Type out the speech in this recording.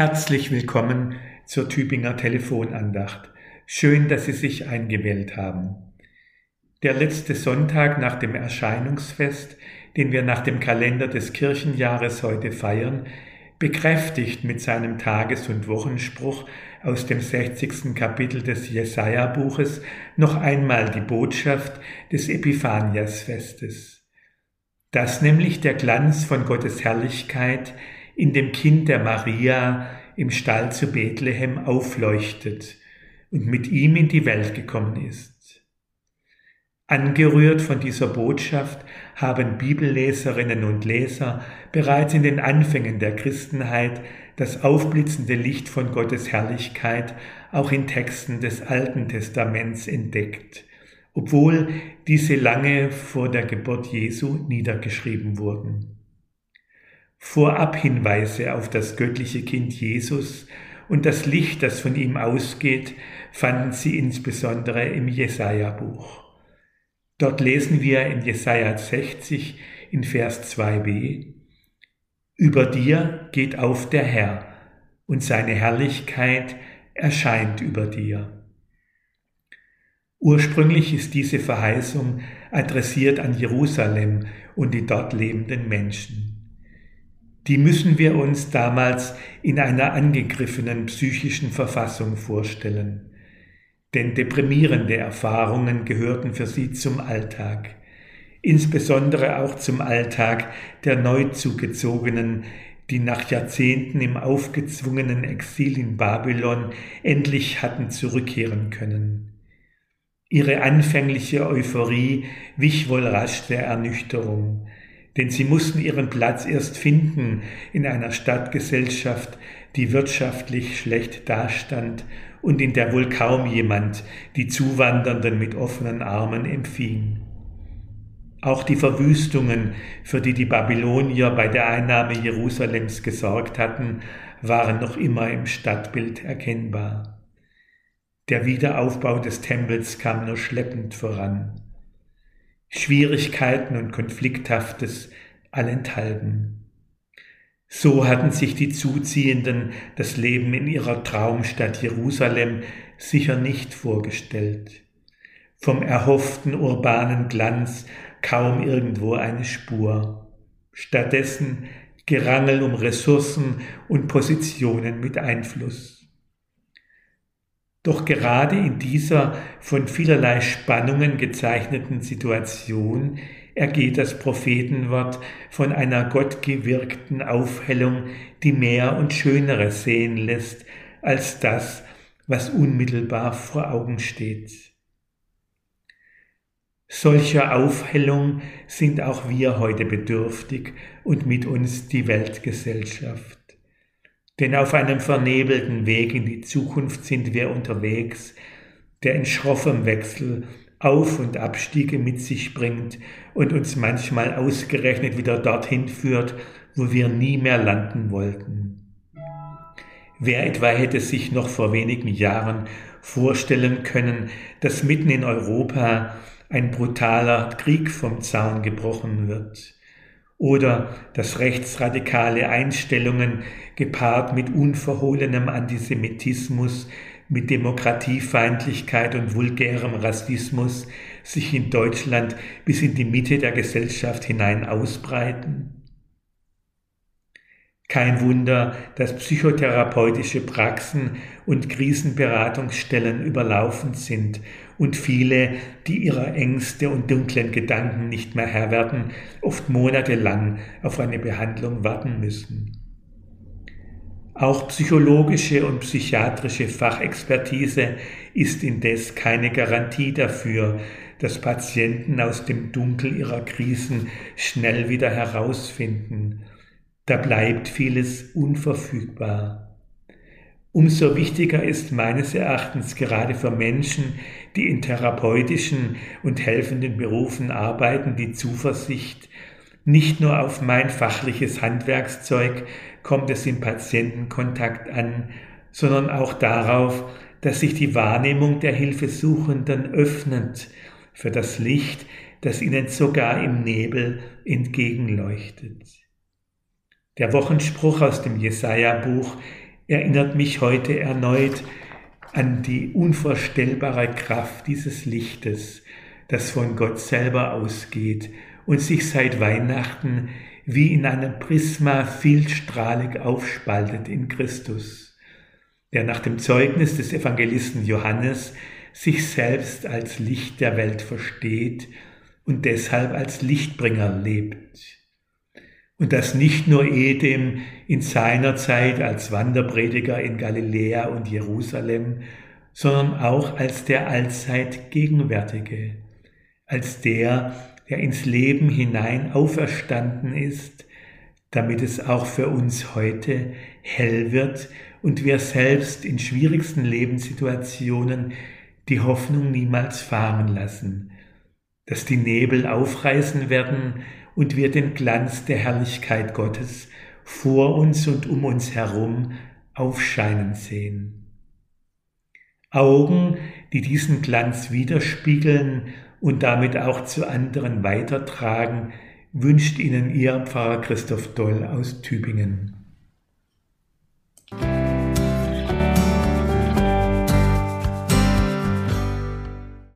Herzlich willkommen zur Tübinger Telefonandacht. Schön, dass Sie sich eingewählt haben. Der letzte Sonntag nach dem Erscheinungsfest, den wir nach dem Kalender des Kirchenjahres heute feiern, bekräftigt mit seinem Tages- und Wochenspruch aus dem 60. Kapitel des Jesaja-Buches noch einmal die Botschaft des Epiphaniasfestes. Dass nämlich der Glanz von Gottes Herrlichkeit in dem Kind der Maria im Stall zu Bethlehem aufleuchtet und mit ihm in die Welt gekommen ist. Angerührt von dieser Botschaft haben Bibelleserinnen und Leser bereits in den Anfängen der Christenheit das aufblitzende Licht von Gottes Herrlichkeit auch in Texten des Alten Testaments entdeckt, obwohl diese lange vor der Geburt Jesu niedergeschrieben wurden. Vorab Hinweise auf das göttliche Kind Jesus und das Licht, das von ihm ausgeht, fanden sie insbesondere im Jesaja-Buch. Dort lesen wir in Jesaja 60 in Vers 2b, Über dir geht auf der Herr und seine Herrlichkeit erscheint über dir. Ursprünglich ist diese Verheißung adressiert an Jerusalem und die dort lebenden Menschen die müssen wir uns damals in einer angegriffenen psychischen Verfassung vorstellen. Denn deprimierende Erfahrungen gehörten für sie zum Alltag, insbesondere auch zum Alltag der Neuzugezogenen, die nach Jahrzehnten im aufgezwungenen Exil in Babylon endlich hatten zurückkehren können. Ihre anfängliche Euphorie wich wohl rasch der Ernüchterung, denn sie mussten ihren Platz erst finden in einer Stadtgesellschaft, die wirtschaftlich schlecht dastand und in der wohl kaum jemand die Zuwandernden mit offenen Armen empfing. Auch die Verwüstungen, für die die Babylonier bei der Einnahme Jerusalems gesorgt hatten, waren noch immer im Stadtbild erkennbar. Der Wiederaufbau des Tempels kam nur schleppend voran. Schwierigkeiten und Konflikthaftes allenthalben. So hatten sich die Zuziehenden das Leben in ihrer Traumstadt Jerusalem sicher nicht vorgestellt. Vom erhofften urbanen Glanz kaum irgendwo eine Spur. Stattdessen Gerangel um Ressourcen und Positionen mit Einfluss. Doch gerade in dieser von vielerlei Spannungen gezeichneten Situation ergeht das Prophetenwort von einer gottgewirkten Aufhellung, die mehr und Schöneres sehen lässt als das, was unmittelbar vor Augen steht. Solcher Aufhellung sind auch wir heute bedürftig und mit uns die Weltgesellschaft. Denn auf einem vernebelten Weg in die Zukunft sind wir unterwegs, der in schroffem Wechsel Auf- und Abstiege mit sich bringt und uns manchmal ausgerechnet wieder dorthin führt, wo wir nie mehr landen wollten. Wer etwa hätte sich noch vor wenigen Jahren vorstellen können, dass mitten in Europa ein brutaler Krieg vom Zaun gebrochen wird? Oder dass rechtsradikale Einstellungen gepaart mit unverhohlenem Antisemitismus, mit Demokratiefeindlichkeit und vulgärem Rassismus sich in Deutschland bis in die Mitte der Gesellschaft hinein ausbreiten? Kein Wunder, dass psychotherapeutische Praxen und Krisenberatungsstellen überlaufen sind und viele, die ihrer Ängste und dunklen Gedanken nicht mehr Herr werden, oft monatelang auf eine Behandlung warten müssen. Auch psychologische und psychiatrische Fachexpertise ist indes keine Garantie dafür, dass Patienten aus dem Dunkel ihrer Krisen schnell wieder herausfinden. Da bleibt vieles unverfügbar. Umso wichtiger ist meines Erachtens gerade für Menschen, die in therapeutischen und helfenden Berufen arbeiten, die Zuversicht, nicht nur auf mein fachliches Handwerkszeug kommt es im Patientenkontakt an, sondern auch darauf, dass sich die Wahrnehmung der Hilfesuchenden öffnet für das Licht, das ihnen sogar im Nebel entgegenleuchtet. Der Wochenspruch aus dem Jesaja-Buch erinnert mich heute erneut an die unvorstellbare Kraft dieses Lichtes, das von Gott selber ausgeht und sich seit Weihnachten wie in einem Prisma vielstrahlig aufspaltet in Christus, der nach dem Zeugnis des Evangelisten Johannes sich selbst als Licht der Welt versteht und deshalb als Lichtbringer lebt. Und das nicht nur Edem in seiner Zeit als Wanderprediger in Galiläa und Jerusalem, sondern auch als der allzeit Gegenwärtige, als der, der ins Leben hinein auferstanden ist, damit es auch für uns heute hell wird und wir selbst in schwierigsten Lebenssituationen die Hoffnung niemals fahren lassen, dass die Nebel aufreißen werden und wir den Glanz der Herrlichkeit Gottes vor uns und um uns herum aufscheinen sehen. Augen, die diesen Glanz widerspiegeln und damit auch zu anderen weitertragen, wünscht Ihnen Ihr Pfarrer Christoph Doll aus Tübingen.